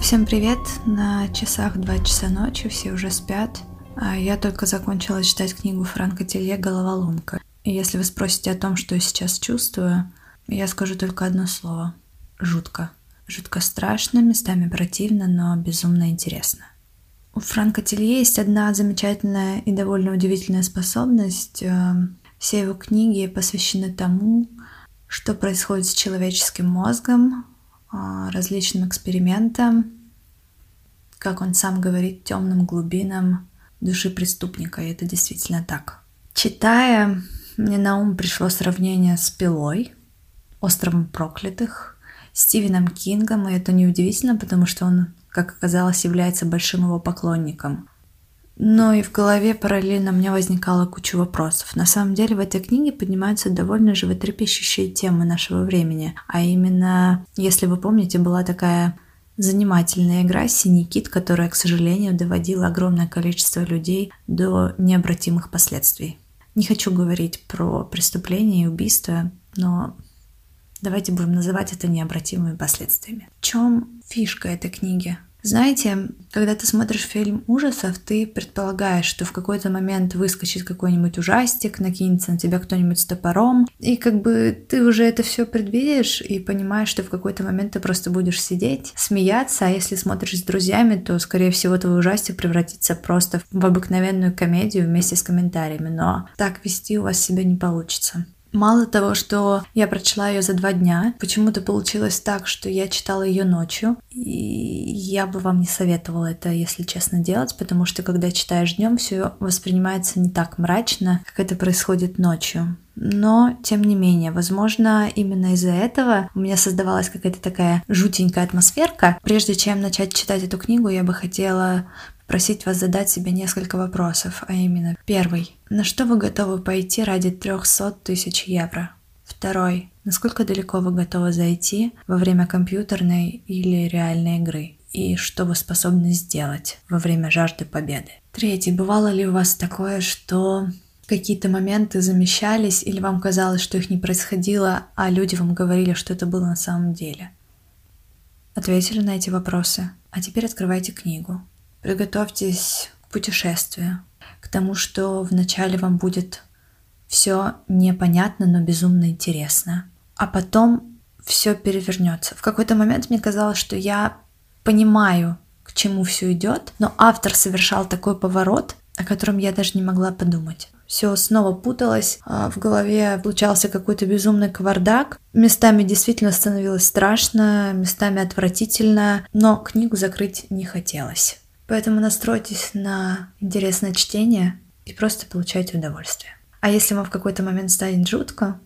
Всем привет! На часах 2 часа ночи, все уже спят. А я только закончила читать книгу Франка Телье «Головоломка». И если вы спросите о том, что я сейчас чувствую, я скажу только одно слово. Жутко. Жутко страшно, местами противно, но безумно интересно. У Франка Телье есть одна замечательная и довольно удивительная способность. Э, все его книги посвящены тому, что происходит с человеческим мозгом, различным экспериментам, как он сам говорит, темным глубинам души преступника, и это действительно так. Читая, мне на ум пришло сравнение с «Пилой», «Островом проклятых», Стивеном Кингом, и это неудивительно, потому что он, как оказалось, является большим его поклонником. Но и в голове параллельно у меня возникала куча вопросов. На самом деле в этой книге поднимаются довольно животрепещущие темы нашего времени. А именно, если вы помните, была такая Занимательная игра «Синий кит», которая, к сожалению, доводила огромное количество людей до необратимых последствий. Не хочу говорить про преступления и убийства, но давайте будем называть это необратимыми последствиями. В чем фишка этой книги? Знаете, когда ты смотришь фильм ужасов, ты предполагаешь, что в какой-то момент выскочит какой-нибудь ужастик, накинется на тебя кто-нибудь с топором, и как бы ты уже это все предвидишь и понимаешь, что в какой-то момент ты просто будешь сидеть, смеяться, а если смотришь с друзьями, то, скорее всего, твой ужастик превратится просто в обыкновенную комедию вместе с комментариями, но так вести у вас себя не получится. Мало того, что я прочла ее за два дня, почему-то получилось так, что я читала ее ночью. И я бы вам не советовала это, если честно, делать, потому что когда читаешь днем, все воспринимается не так мрачно, как это происходит ночью. Но, тем не менее, возможно, именно из-за этого у меня создавалась какая-то такая жутенькая атмосферка. Прежде чем начать читать эту книгу, я бы хотела просить вас задать себе несколько вопросов, а именно первый. На что вы готовы пойти ради 300 тысяч евро? Второй. Насколько далеко вы готовы зайти во время компьютерной или реальной игры? И что вы способны сделать во время жажды победы? Третий. Бывало ли у вас такое, что какие-то моменты замещались или вам казалось, что их не происходило, а люди вам говорили, что это было на самом деле? Ответили на эти вопросы? А теперь открывайте книгу. Приготовьтесь к путешествию, к тому, что вначале вам будет все непонятно, но безумно интересно, а потом все перевернется. В какой-то момент мне казалось, что я понимаю, к чему все идет, но автор совершал такой поворот, о котором я даже не могла подумать. Все снова путалось, а в голове получался какой-то безумный кавардак. Местами действительно становилось страшно, местами отвратительно, но книгу закрыть не хотелось. Поэтому настройтесь на интересное чтение и просто получайте удовольствие. А если вам в какой-то момент станет жутко,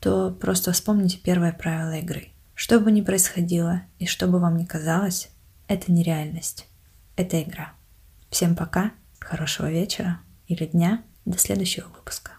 то просто вспомните первое правило игры. Что бы ни происходило и что бы вам ни казалось, это не реальность, это игра. Всем пока, хорошего вечера или дня, до следующего выпуска.